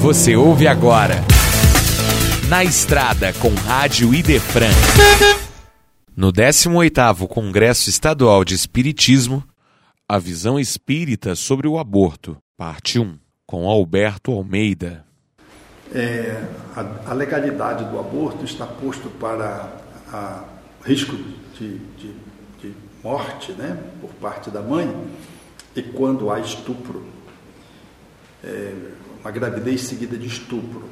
Você ouve agora. Na Estrada com Rádio Idefran. No 18º Congresso Estadual de Espiritismo, a visão espírita sobre o aborto, parte 1, com Alberto Almeida. É, a, a, legalidade do aborto está posto para a risco de, de, de morte né, por parte da mãe e quando há estupro, é, uma gravidez seguida de estupro,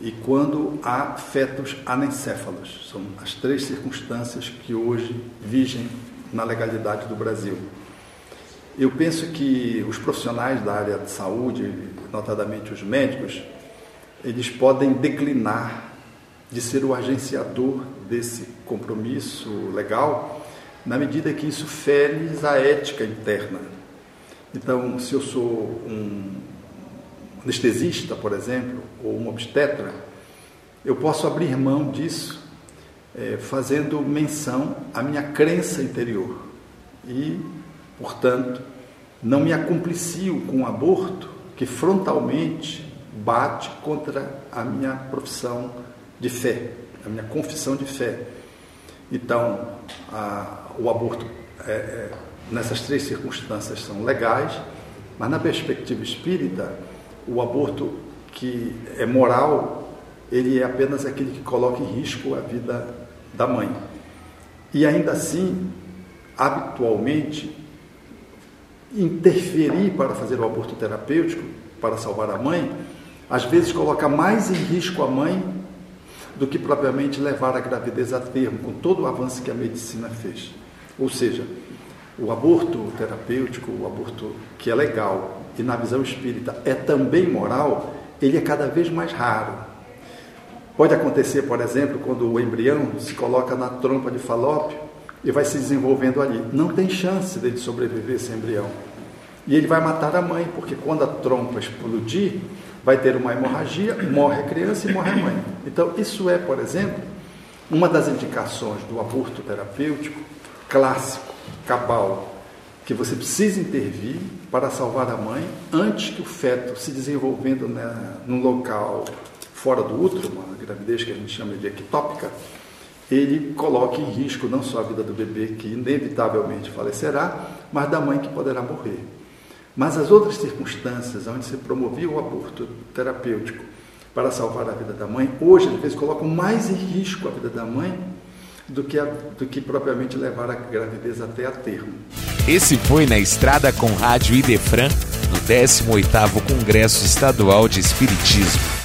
e quando há fetos anencéfalos. São as três circunstâncias que hoje vigem na legalidade do Brasil. Eu penso que os profissionais da área de saúde, notadamente os médicos, eles podem declinar de ser o agenciador desse compromisso legal, na medida que isso fere a ética interna. Então, se eu sou um anestesista, por exemplo, ou um obstetra, eu posso abrir mão disso é, fazendo menção à minha crença interior e, portanto, não me acomplicio com o aborto que frontalmente bate contra a minha profissão de fé, a minha confissão de fé. Então, a, o aborto é, é, nessas três circunstâncias são legais, mas na perspectiva espírita, o aborto que é moral, ele é apenas aquele que coloca em risco a vida da mãe. E ainda assim, habitualmente, interferir para fazer o aborto terapêutico, para salvar a mãe, às vezes coloca mais em risco a mãe do que propriamente levar a gravidez a termo, com todo o avanço que a medicina fez. Ou seja, o aborto terapêutico, o aborto que é legal e na visão espírita é também moral, ele é cada vez mais raro. Pode acontecer, por exemplo, quando o embrião se coloca na trompa de falópio e vai se desenvolvendo ali. Não tem chance dele sobreviver esse embrião. E ele vai matar a mãe, porque quando a trompa explodir, vai ter uma hemorragia, morre a criança e morre a mãe. Então, isso é, por exemplo, uma das indicações do aborto terapêutico clássico cabal que você precisa intervir para salvar a mãe antes que o feto se desenvolvendo né, num local fora do útero, uma gravidez que a gente chama de ectópica, ele coloque em risco não só a vida do bebê, que inevitavelmente falecerá, mas da mãe que poderá morrer. Mas as outras circunstâncias onde se promovia o aborto terapêutico para salvar a vida da mãe, hoje às vezes colocam mais em risco a vida da mãe do que, a, do que propriamente levar a gravidez até a termo. Esse foi Na Estrada com Rádio Idefran, no 18º Congresso Estadual de Espiritismo.